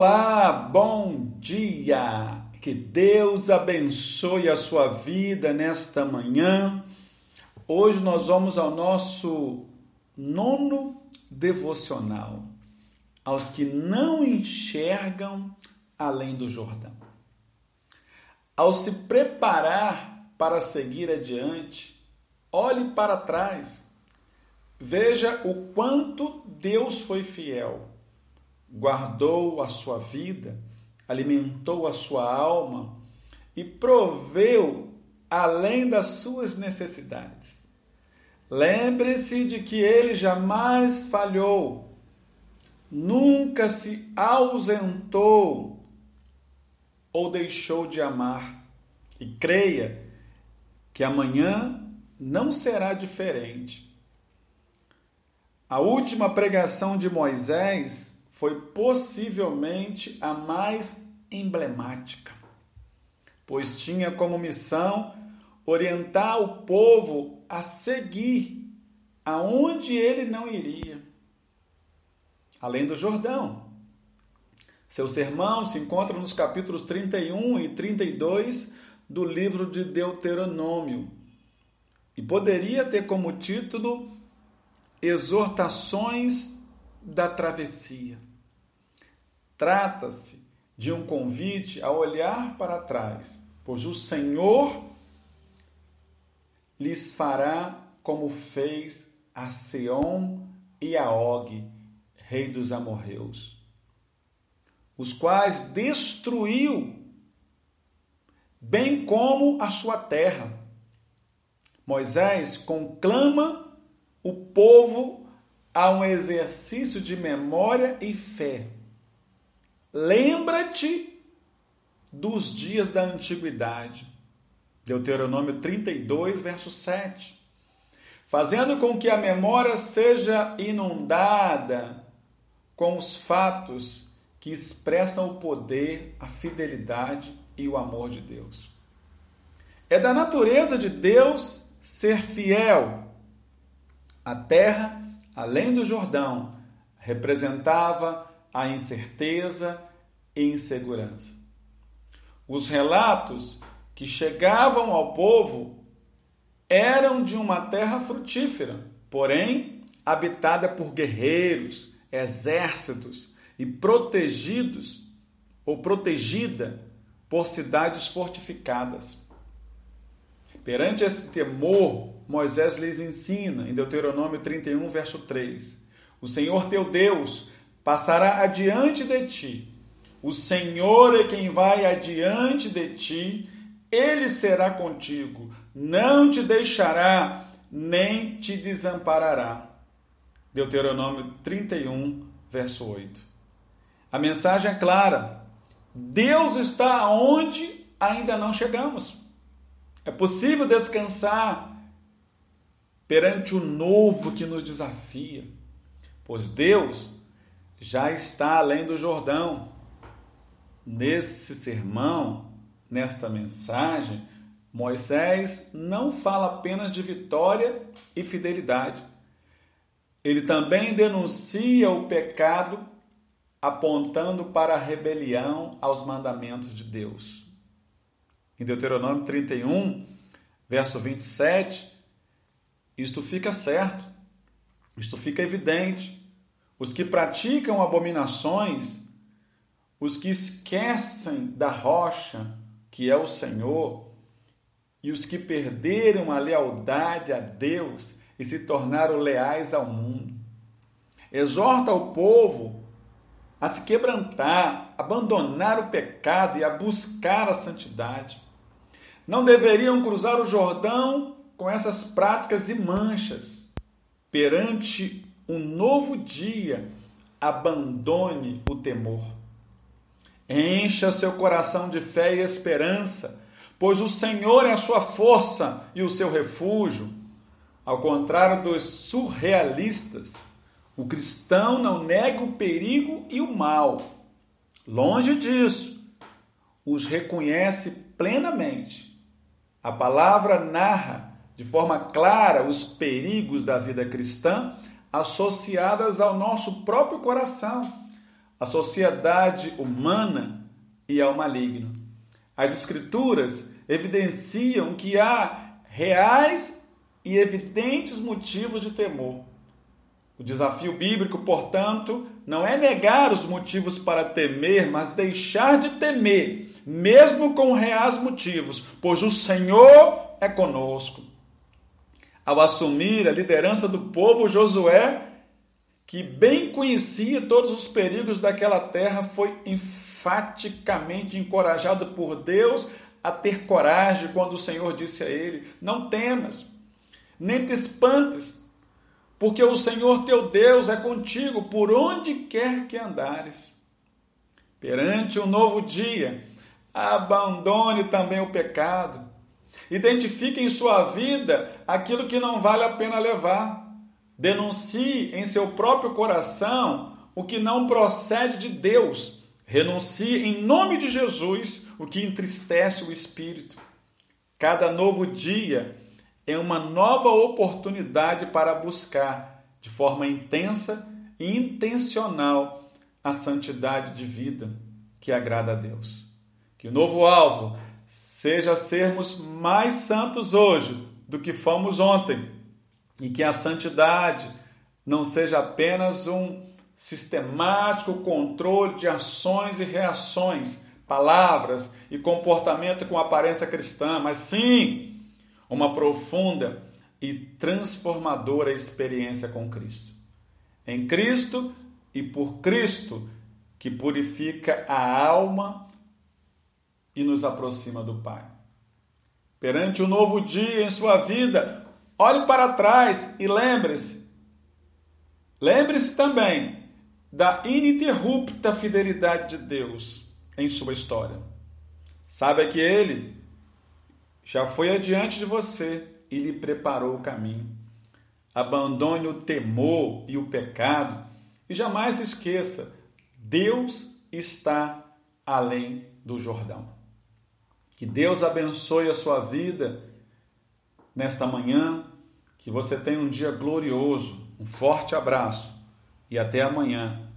Olá, bom dia! Que Deus abençoe a sua vida nesta manhã. Hoje nós vamos ao nosso nono devocional, aos que não enxergam além do Jordão. Ao se preparar para seguir adiante, olhe para trás, veja o quanto Deus foi fiel guardou a sua vida, alimentou a sua alma e proveu além das suas necessidades. Lembre-se de que ele jamais falhou, nunca se ausentou ou deixou de amar. E creia que amanhã não será diferente. A última pregação de Moisés foi possivelmente a mais emblemática, pois tinha como missão orientar o povo a seguir aonde ele não iria, além do Jordão. Seu sermão se encontra nos capítulos 31 e 32 do livro de Deuteronômio e poderia ter como título Exortações da Travessia. Trata-se de um convite a olhar para trás, pois o Senhor lhes fará como fez a Seom e a Og, rei dos amorreus, os quais destruiu, bem como a sua terra. Moisés conclama o povo a um exercício de memória e fé Lembra-te dos dias da antiguidade. Deuteronômio 32, verso 7. Fazendo com que a memória seja inundada com os fatos que expressam o poder, a fidelidade e o amor de Deus. É da natureza de Deus ser fiel. A terra, além do Jordão, representava a incerteza e insegurança. Os relatos que chegavam ao povo eram de uma terra frutífera, porém habitada por guerreiros, exércitos e protegidos ou protegida por cidades fortificadas. Perante esse temor, Moisés lhes ensina em Deuteronômio 31, verso 3: O Senhor teu Deus passará adiante de ti. O Senhor é quem vai adiante de ti, ele será contigo, não te deixará, nem te desamparará. Deuteronômio 31, verso 8. A mensagem é clara: Deus está onde ainda não chegamos. É possível descansar perante o novo que nos desafia, pois Deus já está além do Jordão. Nesse sermão, nesta mensagem, Moisés não fala apenas de vitória e fidelidade. Ele também denuncia o pecado, apontando para a rebelião aos mandamentos de Deus. Em Deuteronômio 31, verso 27, isto fica certo, isto fica evidente os que praticam abominações, os que esquecem da rocha, que é o Senhor, e os que perderam a lealdade a Deus e se tornaram leais ao mundo. Exorta o povo a se quebrantar, abandonar o pecado e a buscar a santidade. Não deveriam cruzar o Jordão com essas práticas e manchas perante um novo dia, abandone o temor. Encha seu coração de fé e esperança, pois o Senhor é a sua força e o seu refúgio. Ao contrário dos surrealistas, o cristão não nega o perigo e o mal. Longe disso, os reconhece plenamente. A palavra narra de forma clara os perigos da vida cristã associadas ao nosso próprio coração, à sociedade humana e ao maligno. As Escrituras evidenciam que há reais e evidentes motivos de temor. O desafio bíblico, portanto, não é negar os motivos para temer, mas deixar de temer, mesmo com reais motivos, pois o Senhor é conosco. Ao assumir a liderança do povo, Josué, que bem conhecia todos os perigos daquela terra, foi enfaticamente encorajado por Deus a ter coragem quando o Senhor disse a ele: Não temas, nem te espantes, porque o Senhor teu Deus é contigo por onde quer que andares. Perante um novo dia, abandone também o pecado. Identifique em sua vida aquilo que não vale a pena levar. Denuncie em seu próprio coração o que não procede de Deus. Renuncie em nome de Jesus o que entristece o espírito. Cada novo dia é uma nova oportunidade para buscar de forma intensa e intencional a santidade de vida que agrada a Deus. Que o novo alvo seja sermos mais santos hoje do que fomos ontem e que a santidade não seja apenas um sistemático controle de ações e reações, palavras e comportamento com aparência cristã, mas sim uma profunda e transformadora experiência com Cristo. Em Cristo e por Cristo, que purifica a alma e nos aproxima do Pai. Perante o um novo dia em sua vida, olhe para trás e lembre-se. Lembre-se também da ininterrupta fidelidade de Deus em sua história. Saiba que Ele já foi adiante de você e lhe preparou o caminho. Abandone o temor e o pecado e jamais esqueça: Deus está além do Jordão. Que Deus abençoe a sua vida nesta manhã, que você tenha um dia glorioso. Um forte abraço e até amanhã